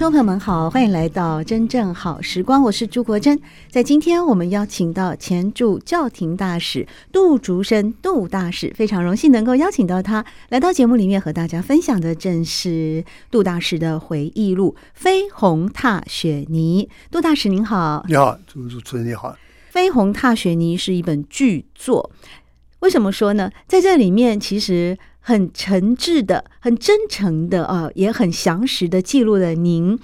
众朋友们好，欢迎来到真正好时光，我是朱国珍。在今天，我们邀请到前驻教廷大使杜竹生杜大使，非常荣幸能够邀请到他来到节目里面和大家分享的，正是杜大使的回忆录《飞鸿踏雪泥》。杜大使您好，你好，朱主持人你好，《飞鸿踏雪泥》是一本巨作，为什么说呢？在这里面，其实。很诚挚的、很真诚的啊、也很详实的记录了您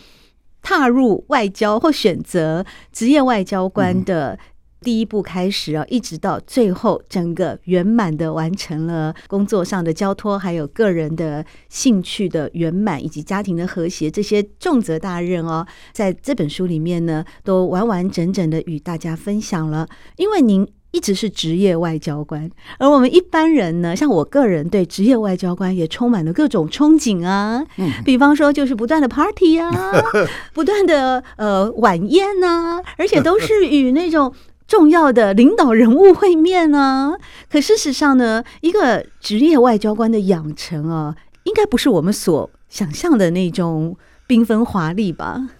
踏入外交或选择职业外交官的第一步开始啊，一直到最后整个圆满的完成了工作上的交托，还有个人的兴趣的圆满，以及家庭的和谐，这些重责大任哦，在这本书里面呢，都完完整整的与大家分享了，因为您。一直是职业外交官，而我们一般人呢，像我个人对职业外交官也充满了各种憧憬啊。嗯，比方说就是不断的 party 啊，不断的呃晚宴呐，而且都是与那种重要的领导人物会面啊。可事实上呢，一个职业外交官的养成啊，应该不是我们所想象的那种缤纷华丽吧？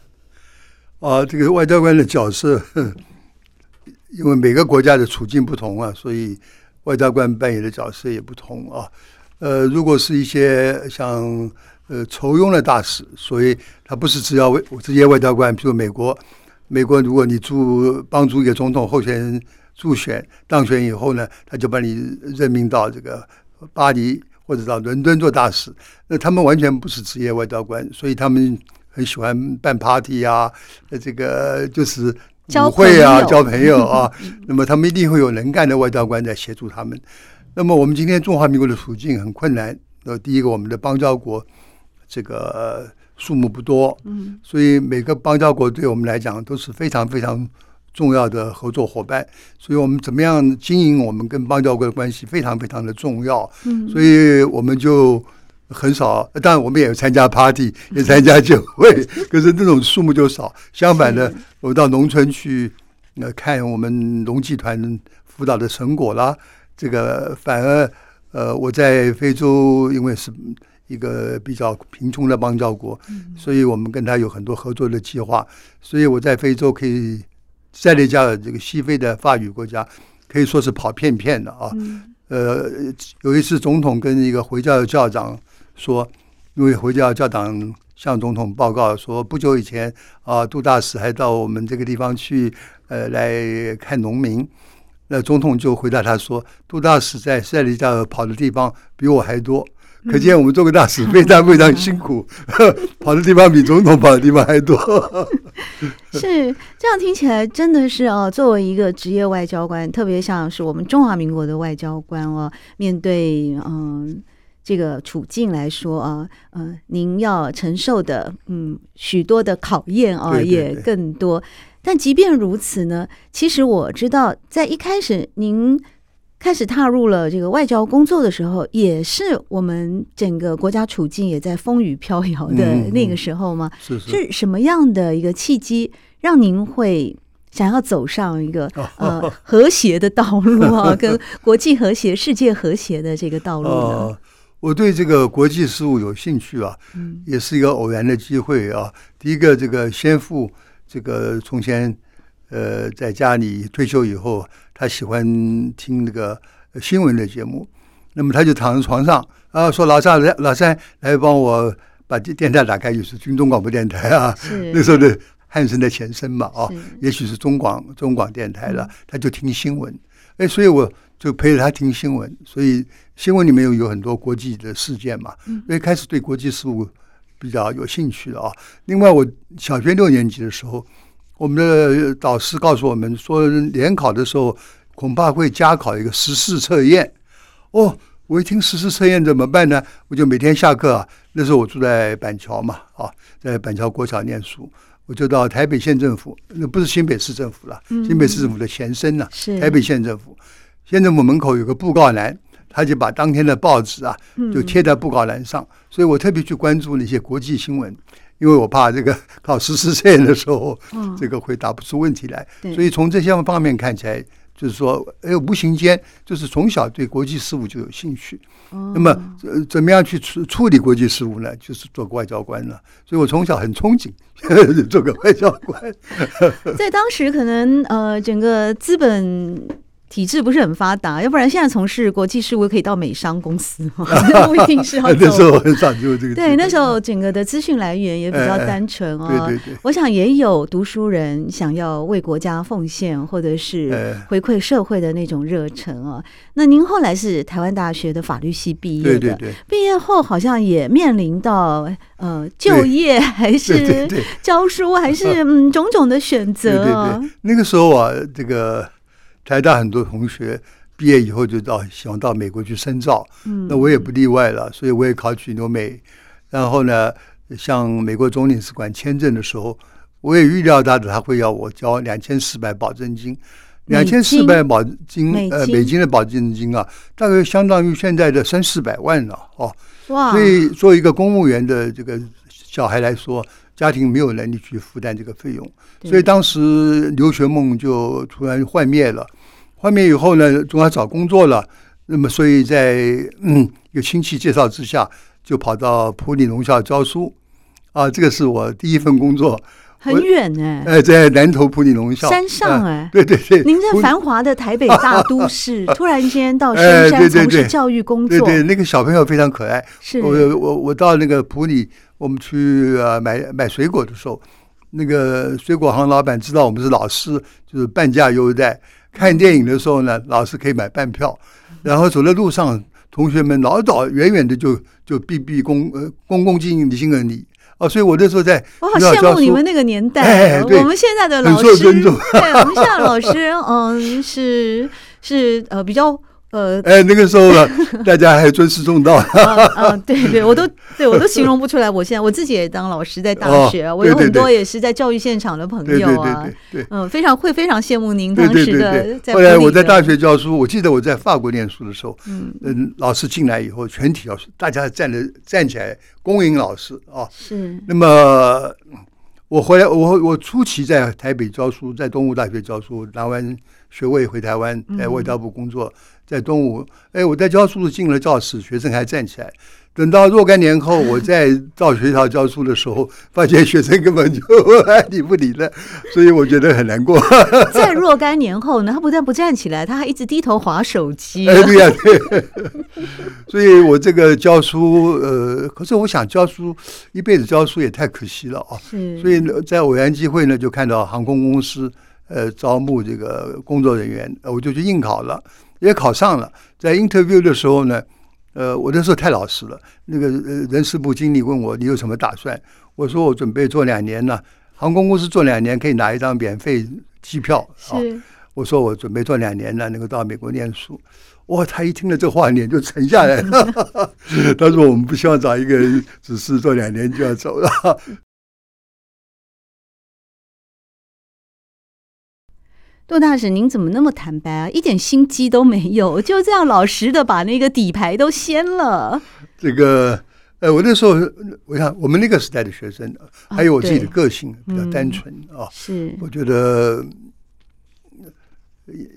啊，这个外交官的角色。因为每个国家的处境不同啊，所以外交官扮演的角色也不同啊。呃，如果是一些像呃酬庸的大使，所以他不是只要为职业外交官。比如美国，美国如果你助帮助一个总统候选人助选当选以后呢，他就把你任命到这个巴黎或者到伦敦做大使。那他们完全不是职业外交官，所以他们很喜欢办 party 啊，这个就是。舞会啊，交朋友 啊，那么他们一定会有能干的外交官在协助他们。那么我们今天中华民国的处境很困难。呃，第一个，我们的邦交国这个数目不多，嗯，所以每个邦交国对我们来讲都是非常非常重要的合作伙伴。所以我们怎么样经营我们跟邦交国的关系，非常非常的重要。嗯，所以我们就。很少，当然我们也有参加 party，也参加酒会，可是这种数目就少。相反的，我到农村去，呃，看我们农技团辅导的成果啦。这个反而，呃，我在非洲，因为是一个比较贫穷的邦交国，所以我们跟他有很多合作的计划。所以我在非洲可以，塞内加尔这个西非的法语国家，可以说是跑遍遍的啊。呃，有一次总统跟一个回教的教长。说，因为回教教党向总统报告说，不久以前啊，杜大使还到我们这个地方去，呃，来看农民。那总统就回答他说，杜大使在塞里加尔跑的地方比我还多，可见我们做个大使非常非常辛苦，跑的地方比总统跑的地方还多。是这样听起来真的是哦，作为一个职业外交官，特别像是我们中华民国的外交官哦，面对嗯。这个处境来说啊，呃，您要承受的嗯许多的考验啊也更多。但即便如此呢，其实我知道，在一开始您开始踏入了这个外交工作的时候，也是我们整个国家处境也在风雨飘摇的那个时候吗？是是。是什么样的一个契机，让您会想要走上一个呃和谐的道路啊，跟国际和谐、世界和谐的这个道路呢？我对这个国际事务有兴趣啊，也是一个偶然的机会啊。第一个，这个先父，这个从前呃在家里退休以后，他喜欢听那个新闻的节目，那么他就躺在床上啊，说老三来老三来帮我把电电台打开，就是军中广播电台啊，那时候的汉声的前身嘛啊，也许是中广中广电台了，他就听新闻，哎，所以我。就陪着他听新闻，所以新闻里面有有很多国际的事件嘛，所以开始对国际事务比较有兴趣了啊。另外，我小学六年级的时候，我们的导师告诉我们说，联考的时候恐怕会加考一个时事测验。哦，我一听时事测验怎么办呢？我就每天下课啊，那时候我住在板桥嘛，啊，在板桥国小念书，我就到台北县政府，那不是新北市政府了，嗯、新北市政府的前身呢、台北县政府。县政府门口有个布告栏，他就把当天的报纸啊，就贴在布告栏上，嗯、所以我特别去关注那些国际新闻，因为我怕这个考实施测验的时候，嗯、这个回答不出问题来，所以从这些方面看起来。就是说，哎，无形间就是从小对国际事务就有兴趣。哦、那么，呃，怎么样去处处理国际事务呢？就是做个外交官了。所以我从小很憧憬 做个外交官。在当时，可能呃，整个资本。体制不是很发达，要不然现在从事国际事务可以到美商公司，不一定是要走。那时候很少就这个。对，那时候整个的资讯来源也比较单纯哦。对对对。我想也有读书人想要为国家奉献或者是回馈社会的那种热忱啊。那您后来是台湾大学的法律系毕业的，对对对。毕业后好像也面临到呃就业还是教书还是 嗯种种的选择。对对对。那个时候啊，这个。台大很多同学毕业以后就到喜欢到美国去深造，嗯，那我也不例外了，所以我也考取留美。然后呢，向美国总领事馆签证的时候，我也预料到的他会要我交两千四百保证金，两千四百保金呃美金的保证金啊，大概相当于现在的三四百万了哦。哇！所以作为一个公务员的这个小孩来说，家庭没有能力去负担这个费用，所以当时留学梦就突然幻灭了。幻灭以后呢，总要找工作了。那么，所以在嗯有亲戚介绍之下，就跑到普里农校教书。啊，这个是我第一份工作。很远哎、欸，哎，在南投普里农校山上哎、欸啊，对对对。您在繁华的台北大都市，突然间到 深山从事教育工作，对对，那个小朋友非常可爱。是我我我到那个普里，我们去呃买买水果的时候，那个水果行老板知道我们是老师，就是半价优待。看电影的时候呢，老师可以买半票，然后走在路上，同学们老早远远的就就毕毕恭呃恭恭敬敬的敬个礼哦，所以我那时候在我好羡慕你们那个年代，哎、我们现在的老师，对，我们现在的老师，嗯，是是呃比较。呃，哎，那个时候呢，大家还尊师重道。嗯，对对，我都对我都形容不出来。我现在我自己也当老师，在大学，我有很多也是在教育现场的朋友啊。对对，嗯，非常会非常羡慕您当时的。后来我在大学教书，我记得我在法国念书的时候，嗯，老师进来以后，全体老师大家站着站起来恭迎老师啊。是。那么我回来，我我初期在台北教书，在东吴大学教书，拿完学位回台湾，在外交部工作。在东吴，哎，我在教书进了教室，学生还站起来。等到若干年后，我再到学校教书的时候，发现学生根本就爱理不理的，所以我觉得很难过。在若干年后呢，他不但不站起来，他还一直低头划手机。哎，对呀，对。所以我这个教书，呃，可是我想教书一辈子教书也太可惜了啊。是。所以在偶然机会呢，就看到航空公司呃招募这个工作人员，我就去应考了。也考上了，在 interview 的时候呢，呃，我那时候太老实了。那个呃人事部经理问我，你有什么打算？我说我准备做两年呢，航空公司做两年可以拿一张免费机票。是、哦，我说我准备做两年呢，能够到美国念书。哇，他一听了这话，脸就沉下来了。他说我们不希望找一个人只是做两年就要走了。杜大使，您怎么那么坦白啊？一点心机都没有，就这样老实的把那个底牌都掀了。这个，呃，我那时候，我想我们那个时代的学生，还有我自己的个性比较单纯啊。是，我觉得。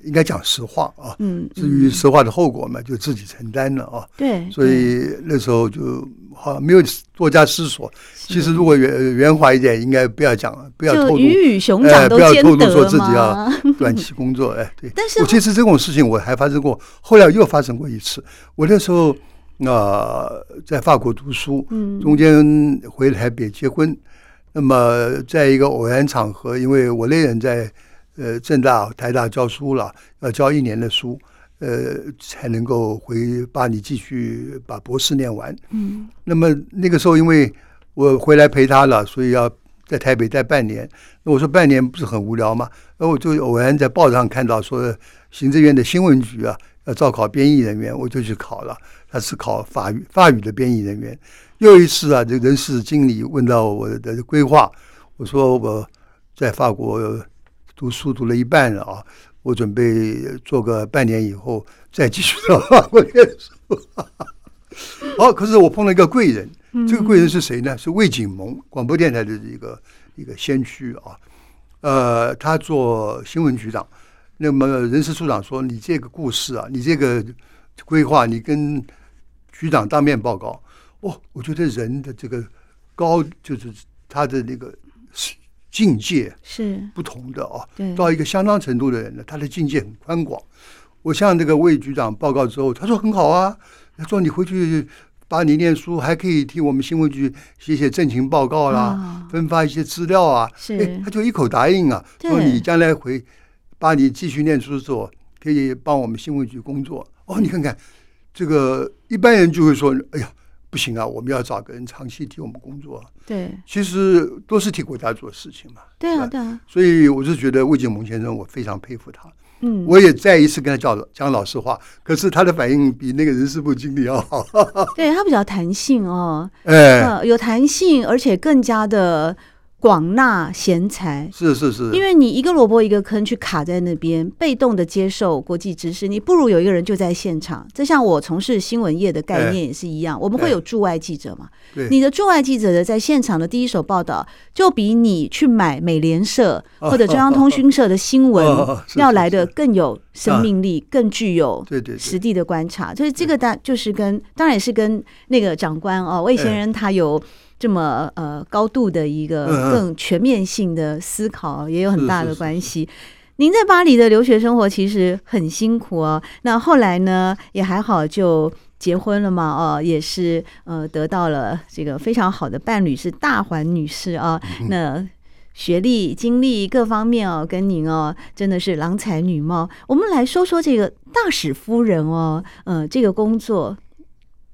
应该讲实话啊，嗯，至于实话的后果嘛，就自己承担了啊。对，所以那时候就好像没有多加思索。其实如果圆圆滑一点，应该不要讲了，不要透露，鱼与熊掌都兼得嘛。不要透露说自己要短期工作，哎，对。但是，我其实这种事情我还发生过，后来又发生过一次。我那时候啊，在法国读书，嗯，中间回台北结婚，那么在一个偶然场合，因为我那人在。呃，政大、台大教书了，要教一年的书，呃，才能够回巴黎继续把博士念完。嗯，那么那个时候，因为我回来陪他了，所以要在台北待半年。那我说半年不是很无聊吗？那我就偶然在报上看到说，行政院的新闻局啊要招考编译人员，我就去考了。他是考法语法语的编译人员。又一次啊，这人事经理问到我的规划，我说我在法国读书读了一半了啊，我准备做个半年以后再继续到法国念书。好，可是我碰到一个贵人。这个贵人是谁呢？是魏景蒙，广播电台的一个一个先驱啊。呃，他做新闻局长。那么人事处长说：“你这个故事啊，你这个规划，你跟局长当面报告。”哦，我觉得人的这个高，就是他的那个境界是不同的啊。到一个相当程度的人呢，他的境界很宽广。我向这个魏局长报告之后，他说很好啊。他说你回去。巴黎念书还可以替我们新闻局写写政情报告啦，哦、分发一些资料啊。是，哎，他就一口答应啊，说你将来回巴黎继续念书的时候，可以帮我们新闻局工作。哦，你看看这个一般人就会说，哎呀，不行啊，我们要找个人长期替我们工作。对，其实都是替国家做事情嘛。对啊，对啊。所以我就觉得魏景蒙先生，我非常佩服他。嗯，我也再一次跟他讲讲老实话，可是他的反应比那个人事部经理要好。对，他比较弹性哦，哎、呃，有弹性，而且更加的。广纳贤才。是是是，因为你一个萝卜一个坑去卡在那边，被动的接受国际知识，你不如有一个人就在现场。这像我从事新闻业的概念也是一样，我们会有驻外记者嘛？你的驻外记者的在现场的第一手报道，就比你去买美联社或者中央通讯社的新闻 要来的更有生命力，更具有实地的观察。所以这个当就是跟当然也是跟那个长官哦，魏先生他有。这么呃高度的一个更全面性的思考也有很大的关系。您在巴黎的留学生活其实很辛苦哦。那后来呢也还好就结婚了嘛哦，也是呃得到了这个非常好的伴侣是大环女士啊。那学历、经历各方面哦，跟您哦真的是郎才女貌。我们来说说这个大使夫人哦，呃这个工作。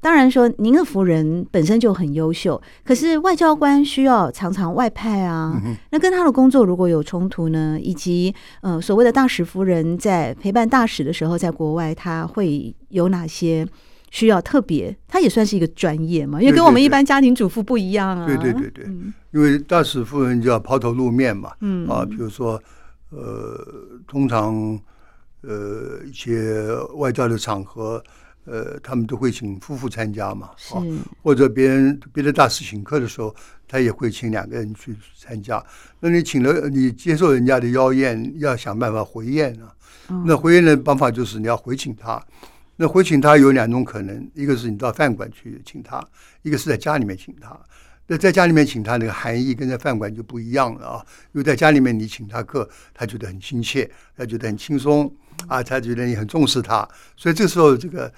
当然说，您的夫人本身就很优秀，可是外交官需要常常外派啊。那跟他的工作如果有冲突呢？以及呃，所谓的大使夫人在陪伴大使的时候，在国外他会有哪些需要特别？他也算是一个专业嘛，因为跟我们一般家庭主妇不一样啊。对对对对，因为大使夫人就要抛头露面嘛。嗯啊，比如说呃，通常呃一些外交的场合。呃，他们都会请夫妇参加嘛，是或者别人别的大师请客的时候，他也会请两个人去参加。那你请了，你接受人家的邀宴，要想办法回宴啊。哦、那回宴的方法就是你要回请他。那回请他有两种可能，一个是你到饭馆去请他，一个是在家里面请他。那在家里面请他，那个含义跟在饭馆就不一样了啊。因为在家里面你请他客，他觉得很亲切，他觉得很轻松啊，他觉得你很重视他，所以这时候这个。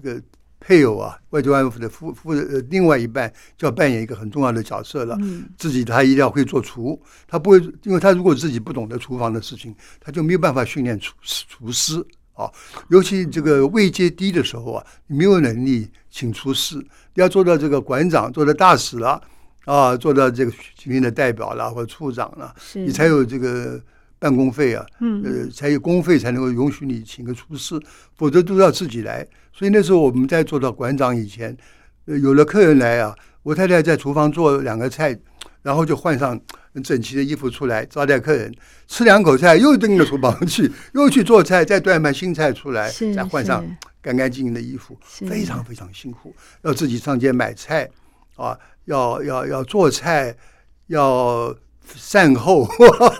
这个配偶啊，外交官府的夫夫呃，另外一半就要扮演一个很重要的角色了。嗯、自己他一定要会做厨，他不会，因为他如果自己不懂得厨房的事情，他就没有办法训练厨厨师啊。尤其这个位阶低的时候啊，你没有能力请厨师，要做到这个馆长，做到大使了啊，做到这个居民的代表了或者处长了，你才有这个。办公费啊，呃，才有公费才能够允许你请个厨师，否则都要自己来。所以那时候我们在做到馆长以前，呃，有了客人来啊，我太太在厨房做两个菜，然后就换上很整齐的衣服出来招待客人，吃两口菜又进了厨房去，又去做菜，再端盘新菜出来，再换上干干净净的衣服，非常非常辛苦，要自己上街买菜啊，要要要做菜，要。善后，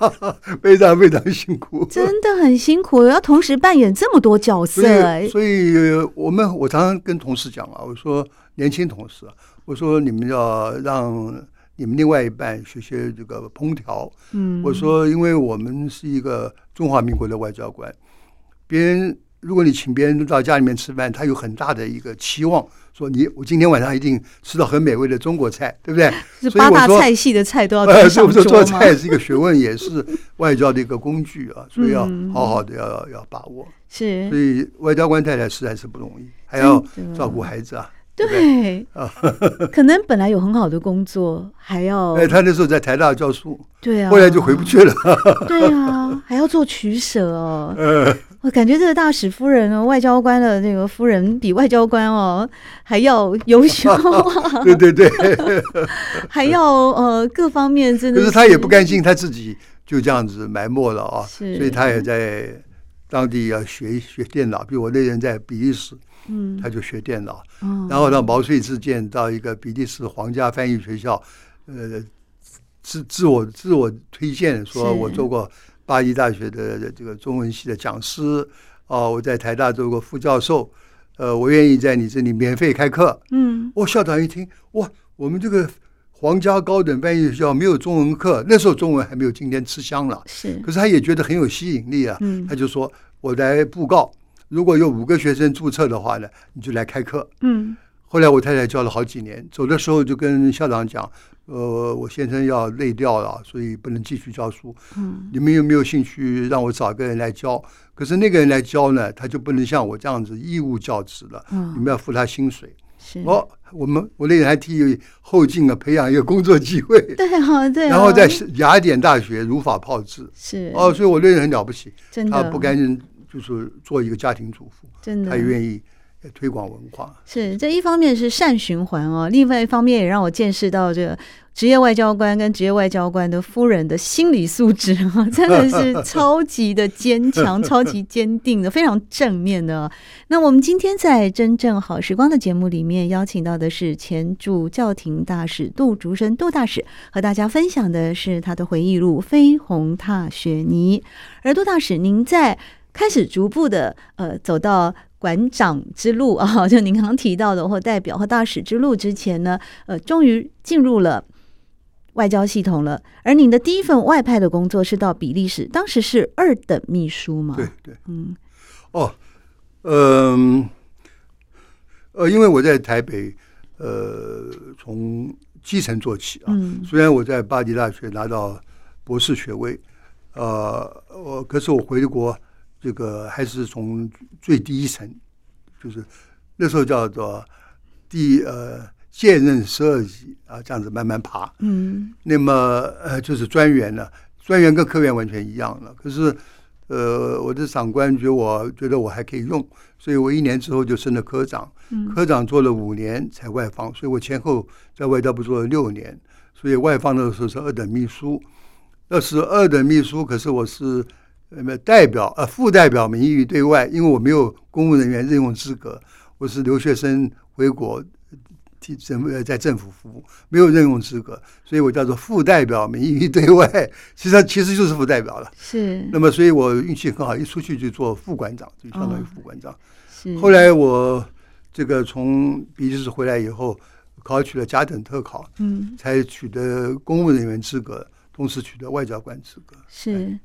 非常非常辛苦，真的很辛苦，要同时扮演这么多角色。所以，我们我常常跟同事讲啊，我说年轻同事啊，我说你们要让你们另外一半学学这个烹调。嗯，我说，因为我们是一个中华民国的外交官，别人。如果你请别人到家里面吃饭，他有很大的一个期望，说你我今天晚上一定吃到很美味的中国菜，对不对？是八大菜系的菜都要上桌吗？呃，做菜是一个学问，也是外交的一个工具啊，所以要好好的要要把握。是，所以外交官太太实在是不容易，还要照顾孩子啊。对，可能本来有很好的工作，还要哎，他那时候在台大教书，对啊，后来就回不去了，对啊，还要做取舍哦。我感觉这个大使夫人哦，外交官的那个夫人比外交官哦还要优秀。啊！对对对，还要呃各方面真的是，可是他也不甘心他自己就这样子埋没了啊，是。所以他也在当地要学学电脑，比如我那人在比利时。嗯，他就学电脑，然后呢，毛遂自荐到一个比利时皇家翻译学校，呃，自自我自我推荐，说我做过巴黎大学的这个中文系的讲师，啊，我在台大做过副教授，呃，我愿意在你这里免费开课。嗯，我校长一听，哇，我们这个皇家高等翻译学校没有中文课，那时候中文还没有今天吃香了，是，可是他也觉得很有吸引力啊，嗯，他就说我来布告。如果有五个学生注册的话呢，你就来开课。嗯，后来我太太教了好几年，走的时候就跟校长讲：“呃，我先生要累掉了，所以不能继续教书。嗯，你们有没有兴趣让我找个人来教？可是那个人来教呢，他就不能像我这样子义务教职了。嗯，你们要付他薪水。是哦，我们我那人还替后进啊培养一个工作机会。对啊，对。然后在雅典大学如法炮制。是哦，所以我那人很了不起，真的，他不甘。就是做一个家庭主妇，真的，他也愿意推广文化。是这一方面是善循环哦，另外一方面也让我见识到这个职业外交官跟职业外交官的夫人的心理素质啊，真的是超级的坚强、超级坚定的，非常正面的。那我们今天在真正好时光的节目里面邀请到的是前驻教廷大使杜竹生杜大使，和大家分享的是他的回忆录《飞鸿踏雪泥》。而杜大使，您在开始逐步的呃走到馆长之路啊，就您刚刚提到的或代表或大使之路之前呢，呃，终于进入了外交系统了。而您的第一份外派的工作是到比利时，当时是二等秘书嘛？对对，嗯，哦，嗯，呃，因为我在台北，呃，从基层做起啊，嗯，虽然我在巴黎大学拿到博士学位，呃，我可是我回国。这个还是从最低层，就是那时候叫做第呃现任十二级啊，这样子慢慢爬。嗯，那么呃就是专员了，专员跟科员完全一样了。可是呃我的长官觉得我觉得我还可以用，所以我一年之后就升了科长。嗯，科长做了五年才外放，所以我前后在外交部做了六年。所以外放的时候是二等秘书，那是二等秘书，可是我是。呃，代表呃，副代表名誉对外，因为我没有公务人员任用资格，我是留学生回国替政呃在政府服务，没有任用资格，所以我叫做副代表名誉对外，实际上其实就是副代表了。是。那么，所以我运气很好，一出去就做副馆长，就相当于副馆长。哦、是。后来我这个从比利时回来以后，考取了甲等特考，嗯，才取得公务人员资格，同时取得外交官资格。是。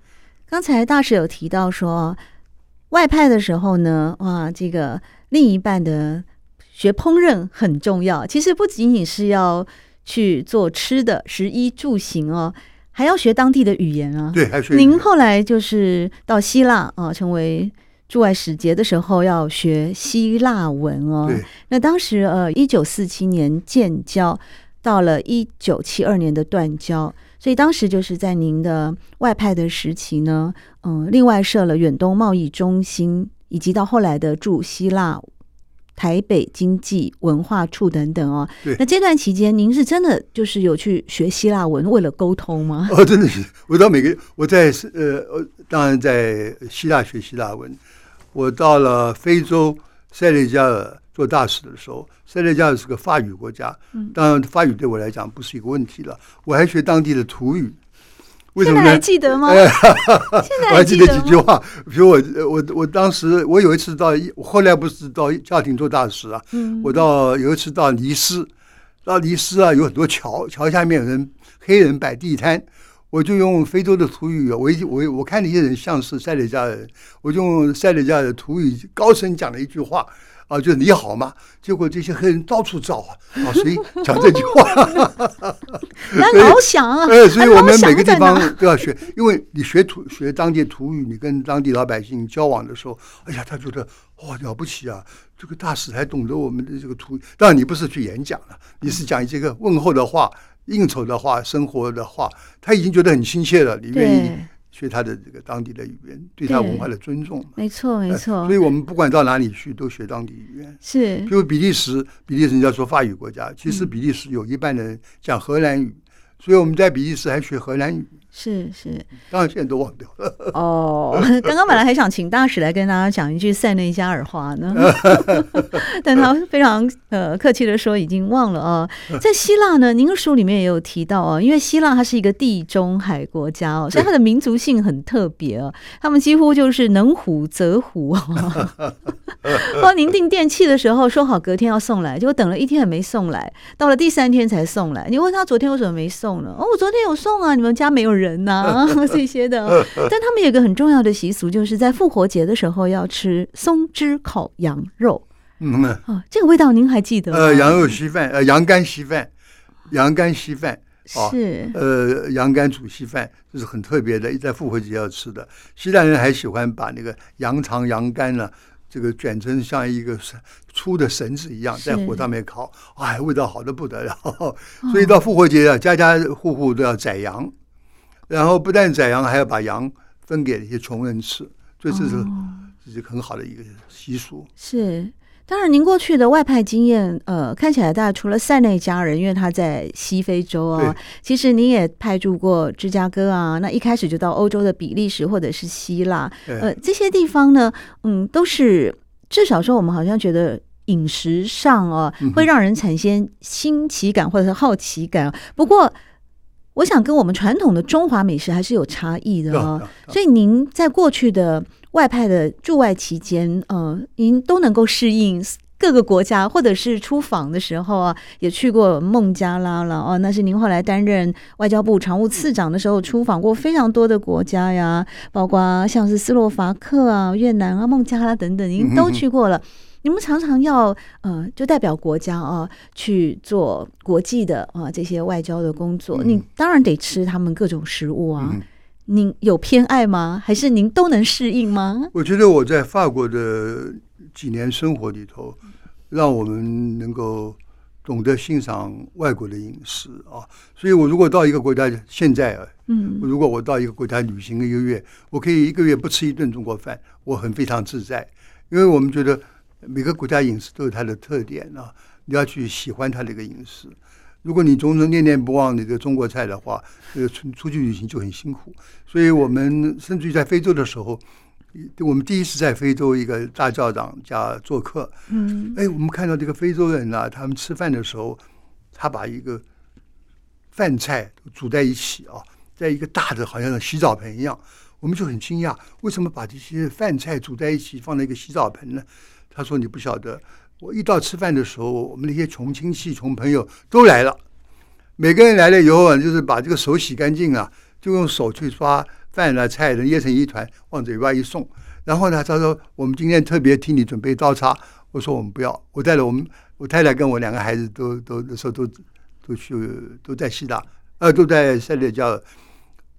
刚才大使有提到说，外派的时候呢，哇，这个另一半的学烹饪很重要。其实不仅仅是要去做吃的，食衣住行哦，还要学当地的语言啊。对，还学。您后来就是到希腊啊，成为驻外使节的时候，要学希腊文哦。对。那当时呃，一九四七年建交，到了一九七二年的断交。所以当时就是在您的外派的时期呢，嗯，另外设了远东贸易中心，以及到后来的驻希腊台北经济文化处等等哦。对。那这段期间，您是真的就是有去学希腊文，为了沟通吗？哦，真的是，我到每个我在呃，当然在希腊学希腊文。我到了非洲塞内加尔做大使的时候。塞内加尔是个法语国家，当然法语对我来讲不是一个问题了。我还学当地的土语，为什么呢？现在还记得吗？哎、我还记得几句话，比如我我我当时我有一次到，后来不是到家庭做大使啊，嗯、我到有一次到尼斯，到尼斯啊有很多桥，桥下面有人黑人摆地摊，我就用非洲的土语，我一我我看那些人像是塞内加尔人，我就用塞内加尔的土语高声讲了一句话。啊，就是你好吗？结果这些黑人到处找啊，啊，谁讲这句话，那老想啊，哎，所以我们每个地方都要学，因为你学土学当地土语，你跟当地老百姓交往的时候，哎呀，他觉得哇了不起啊，这个大使还懂得我们的这个土语。当然，你不是去演讲了，你是讲这个问候的话、应酬的话、生活的话，他已经觉得很亲切了，你愿意。学他的这个当地的语言，对他文化的尊重。没错，没错。所以我们不管到哪里去，都学当地语言。是，比如比利时，比利时人家说法语国家，其实比利时有一半的人讲荷兰语，所以我们在比利时还学荷兰语。是是，当然现在都忘掉了。哦，刚刚本来还想请大使来跟大家讲一句塞内加尔话呢，但他非常呃客气的说已经忘了啊。在希腊呢，您的书里面也有提到哦，因为希腊它是一个地中海国家哦，所以它的民族性很特别哦，他们几乎就是能虎则虎哦。帮您订电器的时候说好隔天要送来，结果等了一天也没送来，到了第三天才送来。你问他昨天为什么没送呢？哦，我昨天有送啊，你们家没有人。人呐、啊，这些的，但他们有一个很重要的习俗，就是在复活节的时候要吃松枝烤羊肉。嗯，哦，这个味道您还记得吗？呃，羊肉稀饭，呃，羊肝稀饭，羊肝稀饭，哦、是，呃，羊肝煮稀饭，这是很特别的，在复活节要吃的。希腊人还喜欢把那个羊肠、羊肝呢，这个卷成像一个粗的绳子一样，在火上面烤，哎，味道好的不得了。所以到复活节啊，家家户户都要宰羊。然后不但宰羊，还要把羊分给一些穷人吃，所以这是这是很好的一个习俗。是，当然您过去的外派经验，呃，看起来大家除了塞内加尔人，因为他在西非洲啊，其实您也派驻过芝加哥啊，那一开始就到欧洲的比利时或者是希腊，呃，这些地方呢，嗯，都是至少说我们好像觉得饮食上啊，会让人产生新奇感或者是好奇感。不过。我想跟我们传统的中华美食还是有差异的哦，所以您在过去的外派的驻外期间，呃，您都能够适应各个国家，或者是出访的时候啊，也去过孟加拉了哦，那是您后来担任外交部常务次长的时候出访过非常多的国家呀，包括像是斯洛伐克啊、越南啊、孟加拉等等，您都去过了。你们常常要呃，就代表国家啊去做国际的啊这些外交的工作，嗯、你当然得吃他们各种食物啊。嗯、您有偏爱吗？还是您都能适应吗？我觉得我在法国的几年生活里头，让我们能够懂得欣赏外国的饮食啊。所以我如果到一个国家，现在啊，嗯，如果我到一个国家旅行一个月，我可以一个月不吃一顿中国饭，我很非常自在，因为我们觉得。每个国家饮食都有它的特点啊，你要去喜欢它的一个饮食。如果你总是念念不忘你的中国菜的话，呃，出出去旅行就很辛苦。所以我们甚至于在非洲的时候，我们第一次在非洲一个大教长家做客，嗯，哎，我们看到这个非洲人啊，他们吃饭的时候，他把一个饭菜煮在一起啊，在一个大的好像洗澡盆一样，我们就很惊讶，为什么把这些饭菜煮在一起放在一个洗澡盆呢？他说：“你不晓得，我一到吃饭的时候，我们那些穷亲戚、穷朋友都来了。每个人来了以后啊，就是把这个手洗干净啊，就用手去抓饭啊、菜的，捏成一团，往嘴巴一送。然后呢，他说：‘我们今天特别替你准备刀叉。’我说：‘我们不要。’我带了我们我太太跟我两个孩子都都那时候都都去都在希腊，呃，都在塞内加尔。”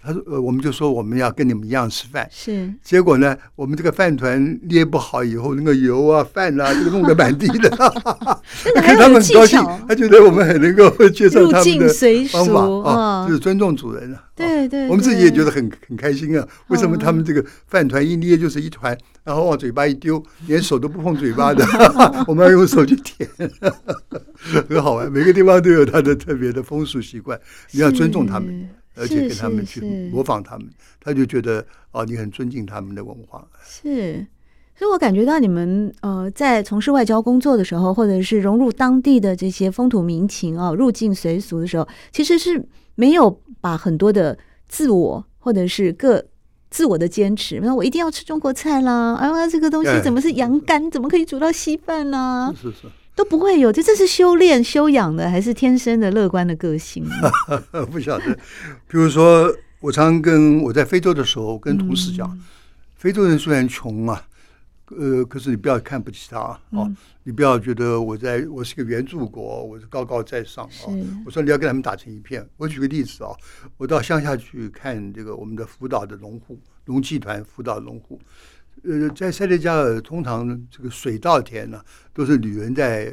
他说：“呃，我们就说我们要跟你们一样吃饭。是，结果呢，我们这个饭团捏不好以后，那个油啊、饭啊，这个弄得满地的。看他们很高兴，他觉得我们很能够接受他们的方法啊，就是尊重主人啊。对对，我们自己也觉得很很开心啊。为什么他们这个饭团一捏就是一团，然后往嘴巴一丢，连手都不碰嘴巴的，我们要用手去舔，很好玩。每个地方都有它的特别的风俗习惯，你要尊重他们。”而且跟他们去模仿他们，他就觉得哦，你很尊敬他们的文化。是，所以我感觉到你们呃，在从事外交工作的时候，或者是融入当地的这些风土民情啊，入境随俗的时候，其实是没有把很多的自我或者是各自我的坚持，那我一定要吃中国菜啦，哎啊，这个东西怎么是羊肝，怎么可以煮到稀饭呢？是是。都不会有，这这是修炼修养的，还是天生的乐观的个性？不晓得。比如说，我常常跟我在非洲的时候跟同事讲，嗯、非洲人虽然穷啊，呃，可是你不要看不起他啊，嗯、你不要觉得我在我是个援助国，我是高高在上啊。我说你要跟他们打成一片。我举个例子啊，我到乡下去看这个我们的辅导的农户，农技团辅导农户。呃，在塞内加尔，通常这个水稻田呢，都是女人在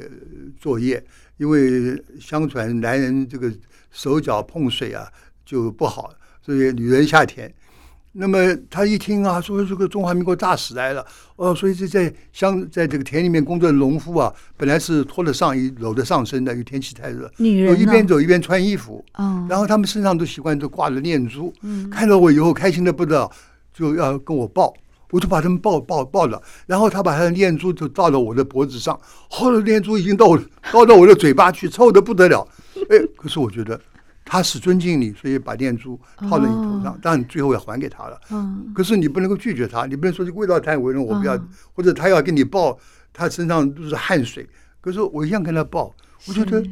作业，因为相传男人这个手脚碰水啊就不好，所以女人下田。那么他一听啊，说这个中华民国大使来了，哦，所以这在乡在这个田里面工作的农夫啊，本来是脱了上衣、搂着上身的，因为天气太热，女人一边走一边穿衣服，哦、然后他们身上都习惯都挂着念珠，嗯、看到我以后开心的不得了，就要跟我抱。我就把他们抱抱抱了，然后他把他的念珠就倒到我的脖子上，后来念珠已经到倒到我的嘴巴去，臭的不得了。哎，可是我觉得他是尊敬你，所以把念珠套在你头上，当然最后要还给他了。嗯，可是你不能够拒绝他，你不能说这味道太闻了，我不要，或者他要给你抱，他身上都是汗水，可是我一样跟他抱，我觉得。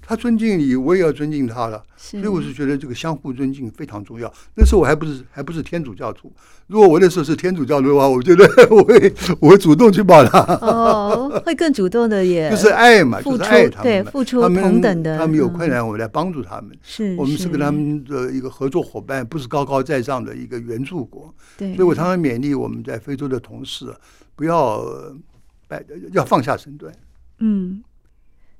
他尊敬你，我也要尊敬他了，所以我是觉得这个相互尊敬非常重要。那时候我还不是还不是天主教徒，如果我那时候是天主教徒的话，我觉得 我会我会主动去帮他，哦，会更主动的也 就是爱嘛，就是爱他们，对，付出同等的，他们有困难，我来帮助他们。是，我们是跟他们的一个合作伙伴，不是高高在上的一个援助国。对，所以我常常勉励我们在非洲的同事，不要摆，要放下身段。嗯。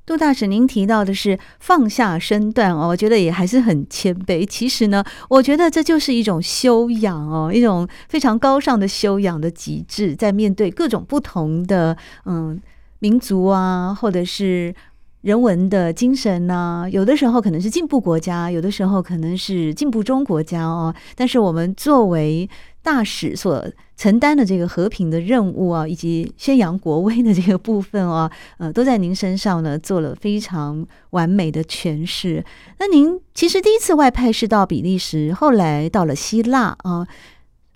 杜大使，您提到的是放下身段哦，我觉得也还是很谦卑。其实呢，我觉得这就是一种修养哦，一种非常高尚的修养的极致，在面对各种不同的嗯民族啊，或者是人文的精神呐，有的时候可能是进步国家，有的时候可能是进步中国家哦。但是我们作为大使所承担的这个和平的任务啊，以及宣扬国威的这个部分啊，呃，都在您身上呢做了非常完美的诠释。那您其实第一次外派是到比利时，后来到了希腊啊，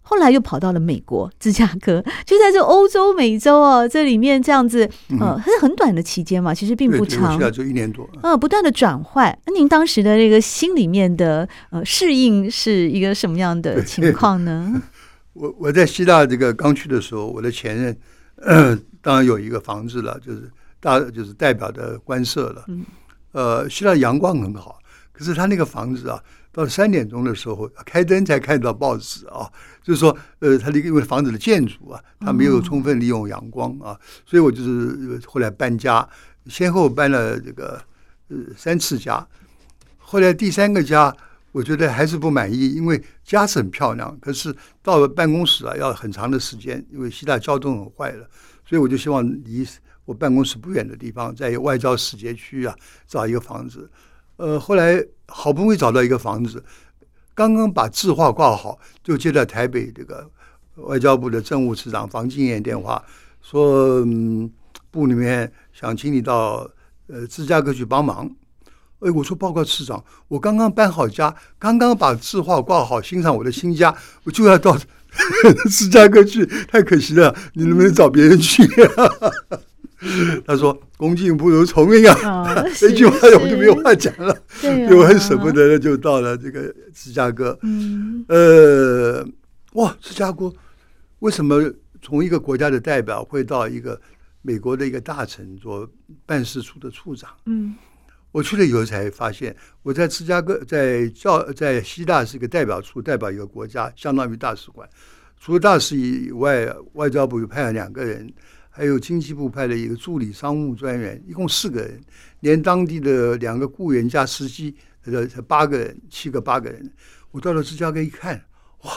后来又跑到了美国芝加哥，就在这欧洲、美洲啊这里面这样子，呃，是很短的期间嘛，其实并不长，就一年多，呃，不断的转换。那您当时的这个心里面的呃适应是一个什么样的情况呢？我我在希腊这个刚去的时候，我的前任，呃，当然有一个房子了，就是大就是代表的官舍了。呃，希腊阳光很好，可是他那个房子啊，到三点钟的时候开灯才看到报纸啊，就是说，呃，他那个因为房子的建筑啊，他没有充分利用阳光啊，所以我就是后来搬家，先后搬了这个呃三次家，后来第三个家。我觉得还是不满意，因为家是很漂亮，可是到了办公室啊，要很长的时间，因为希腊交通很坏了，所以我就希望离我办公室不远的地方，在外交使节区啊找一个房子。呃，后来好不容易找到一个房子，刚刚把字画挂好，就接到台北这个外交部的政务次长房金燕电话，说，嗯，部里面想请你到呃芝加哥去帮忙。哎，我说报告市长，我刚刚搬好家，刚刚把字画挂好，欣赏我的新家，我就要到 芝加哥去，太可惜了。你能不能找别人去？他说：“恭敬不如从命啊。”这句话我就没有话讲了，因为我很舍不得的，就到了这个芝加哥。嗯，呃，哇，芝加哥为什么从一个国家的代表会到一个美国的一个大臣做办事处的处长？嗯。我去了以后才发现，我在芝加哥，在教在希腊是一个代表处，代表一个国家，相当于大使馆。除了大使以外，外交部又派了两个人，还有经济部派了一个助理商务专员，一共四个人，连当地的两个雇员加司机，呃，八个人，七个八个人。我到了芝加哥一看，哇，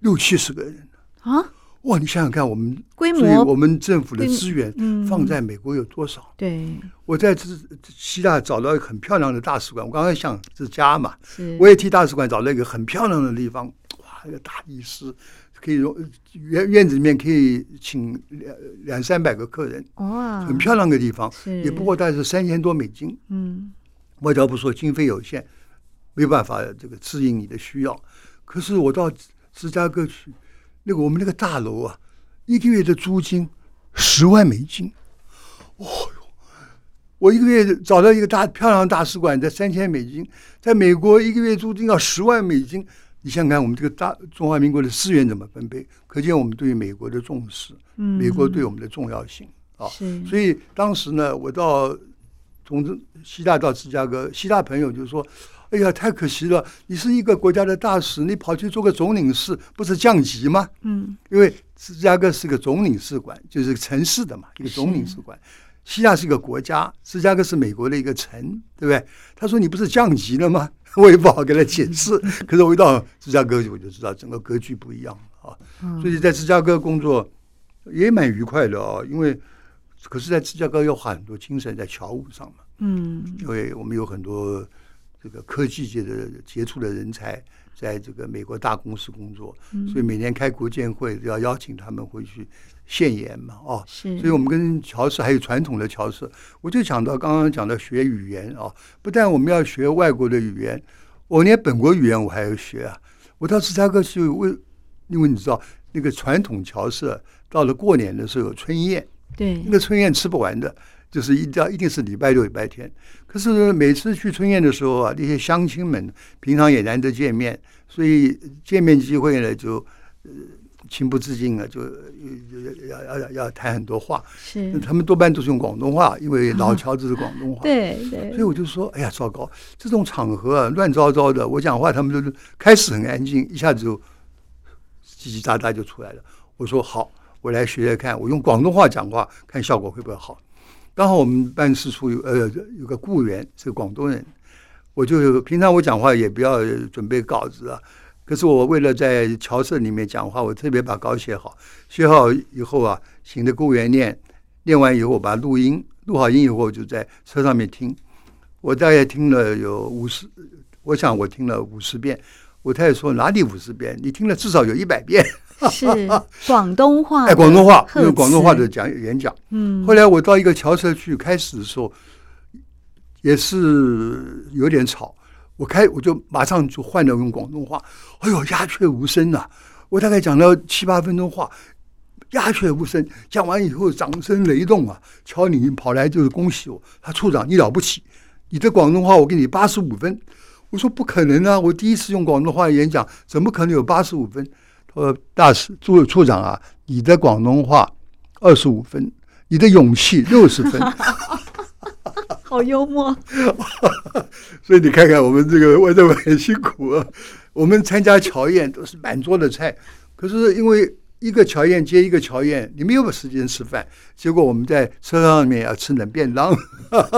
六七十个人啊！哇，你想想看，我们规模，我们政府的资源放在美国有多少？嗯、对，我在这希腊找到一个很漂亮的大使馆。我刚刚想这家嘛，我也替大使馆找了一个很漂亮的地方。哇，一个大礼室，可以容院院子里面可以请两两三百个客人。哇，很漂亮的地方，也不过大概是三千多美金。嗯，外交部说经费有限，没有办法这个适应你的需要。可是我到芝加哥去。那个我们那个大楼啊，一个月的租金十万美金，哦哟！我一个月找到一个大漂亮大使馆，在三千美金，在美国一个月租金要十万美金，你想想看，我们这个大中华民国的资源怎么分配？可见我们对于美国的重视，嗯，美国对我们的重要性啊。所以当时呢，我到从西大到芝加哥，西大朋友就说。哎呀，太可惜了！你是一个国家的大使，你跑去做个总领事，不是降级吗？嗯，因为芝加哥是个总领事馆，就是城市的嘛，一个总领事馆。西亚是一个国家，芝加哥是美国的一个城，对不对？他说你不是降级了吗？我也不好跟他解释。可是我一到芝加哥，我就知道整个格局不一样啊。所以在芝加哥工作也蛮愉快的啊，因为可是在芝加哥要花很多精神在侨务上嘛。嗯，因为我们有很多。这个科技界的杰出的人才，在这个美国大公司工作，所以每年开国建会要邀请他们回去献言嘛，哦，是，所以我们跟乔氏还有传统的乔氏，我就想到刚刚讲到学语言啊，不但我们要学外国的语言，我连本国语言我还要学啊。我到芝加哥去为，因为你知道那个传统乔氏到了过年的时候有春宴，对，那个春宴吃不完的。就是一定要一定是礼拜六礼拜天，可是每次去春宴的时候啊，那些乡亲们平常也难得见面，所以见面机会呢就呃情不自禁啊就要要要要谈很多话。是，他们多半都是用广东话，因为老侨子是广东话。对对。所以我就说，哎呀，糟糕，这种场合啊，乱糟糟的。我讲话，他们都开始很安静，一下子就叽叽喳喳就出来了。我说好，我来学学看，我用广东话讲话，看效果会不会好。刚好我们办事处有呃有个雇员是广东人，我就平常我讲话也不要准备稿子啊，可是我为了在侨社里面讲话，我特别把稿写好，写好以后啊，请的雇员念，念完以后我把录音，录好音以后我就在车上面听，我大概听了有五十，我想我听了五十遍，我太太说哪里五十遍？你听了至少有一百遍。是广东话，哎，广东话用广东话的讲演讲。嗯，后来我到一个侨社去，开始的时候也是有点吵，我开我就马上就换了用广东话。哎呦，鸦雀无声呐！我大概讲了七八分钟话，鸦雀无声。讲完以后，掌声雷动啊！侨领跑来就是恭喜我，他处长你了不起，你的广东话我给你八十五分。我说不可能啊，我第一次用广东话演讲，怎么可能有八十五分？呃，大使、处处长啊，你的广东话二十五分，你的勇气六十分，好幽默。所以你看看我们这个外交官很辛苦啊。我们参加乔宴都是满桌的菜，可是因为一个乔宴接一个乔宴，你没有时间吃饭，结果我们在车上面要吃冷便当。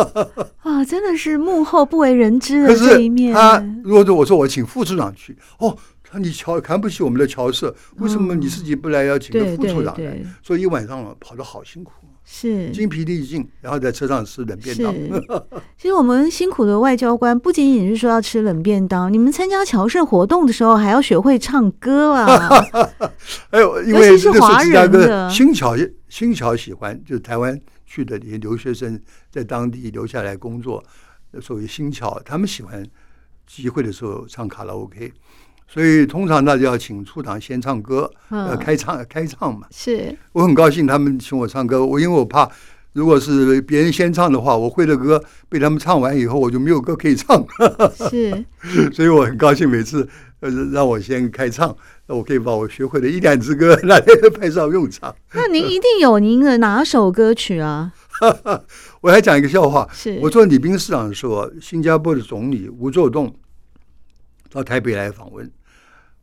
啊，真的是幕后不为人知的这一面。他如果说我说我请副处长去，哦。他你瞧看不起我们的乔社，为什么你自己不来要请个副处长来？所以一晚上跑得好辛苦，是精疲力尽，然后在车上吃冷便当。其实我们辛苦的外交官不仅仅是说要吃冷便当，你们参加侨社活动的时候还要学会唱歌啊！哎呦，因为这是芝加哥新桥新桥喜欢，就是台湾去的这些留学生在当地留下来工作，所谓新桥，他们喜欢集会的时候唱卡拉 OK。所以通常大家要请处长先唱歌，呃，开唱开唱嘛。是，我很高兴他们请我唱歌，我因为我怕如果是别人先唱的话，我会的歌被他们唱完以后，我就没有歌可以唱。是，所以我很高兴每次呃让我先开唱，那我可以把我学会的一两支歌拿来派上用场。那您一定有您的哪首歌曲啊？我还讲一个笑话，是我做礼宾市长的时候，新加坡的总理吴作栋到台北来访问。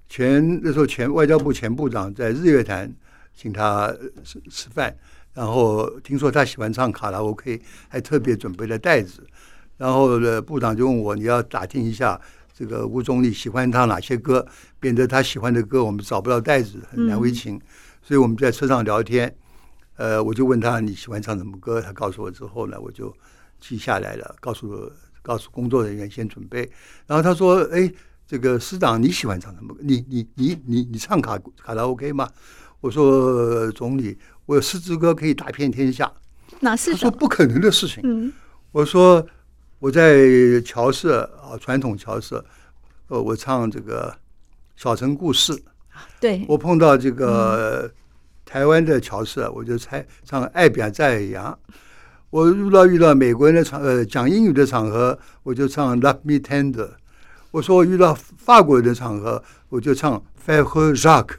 前那时候，前外交部前部长在日月潭请他吃吃饭，然后听说他喜欢唱卡拉 OK，还特别准备了袋子。然后呢，部长就问我，你要打听一下这个吴总理喜欢唱哪些歌，免得他喜欢的歌我们找不到袋子，很难为情。嗯、所以我们在车上聊天，呃，我就问他你喜欢唱什么歌，他告诉我之后呢，我就记下来了，告诉告诉工作人员先准备。然后他说，哎。这个师长你喜欢唱什么歌？你你你你你唱卡卡拉 OK 吗？我说总理，我有四支歌可以打遍天下。哪四首？他说不可能的事情。嗯，我说我在侨社啊，传统侨社，呃，我唱这个小城故事。对。我碰到这个台湾的侨社，我就猜唱爱表在扬。我遇到遇到美国人的场呃讲英语的场合，我就唱 Love Me Tender。我说我遇到法国人的场合，我就唱 Frère Jacques。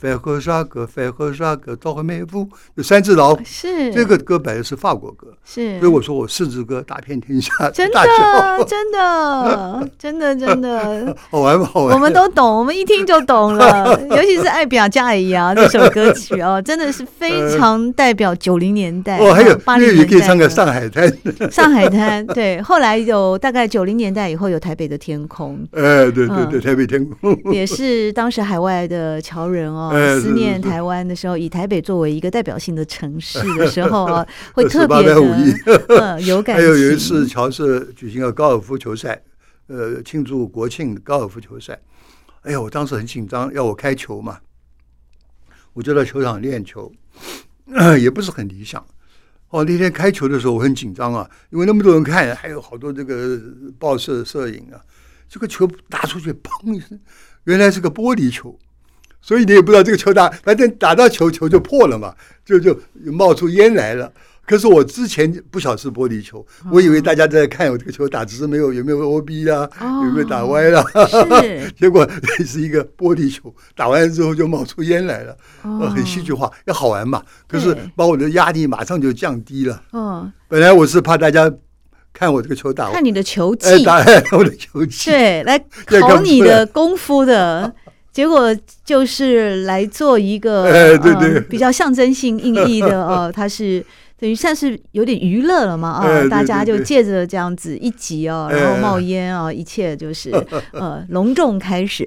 费荷沙格，费荷沙格，多赫梅夫，有三只老虎。是这个歌本来是法国歌，是。所以我说我四支歌打遍天下，真的，真的，真的，真的，好玩不好玩？我们都懂，我们一听就懂了。尤其是爱表加尔呀这首歌曲哦，真的是非常代表九零年代。哦，还有八零年代可以唱个《上海滩》。上海滩，对。后来有大概九零年代以后有台北的天空。哎，对对对，台北天空也是当时海外的侨人哦。思念台湾的时候，以台北作为一个代表性的城市的时候啊，会特别的有 感。还有有一次，乔治举行了高尔夫球赛，呃，庆祝国庆高尔夫球赛。哎呀，我当时很紧张，要我开球嘛，我就到球场练球，也不是很理想。哦，那天开球的时候我很紧张啊，因为那么多人看，还有好多这个报社摄影啊。这个球打出去，砰一声，原来是个玻璃球。所以你也不知道这个球打，反正打到球球就破了嘛，就就冒出烟来了。可是我之前不晓得是玻璃球，我以为大家在看我这个球打，只是没有有没有 OB 啊，有没有打歪了。是，结果是一个玻璃球，打完之后就冒出烟来了，很戏剧化，要好玩嘛。可是把我的压力马上就降低了。嗯，本来我是怕大家看我这个球打，看你的球技，打 我的球技，对，来 考你的功夫的。结果就是来做一个，哎，对对，呃，比较象征性意义的哦，它是等于算是有点娱乐了嘛啊，大家就借着这样子一集哦，然后冒烟啊，一切就是呃 隆重开始。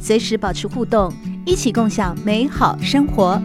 随时保持互动，一起共享美好生活。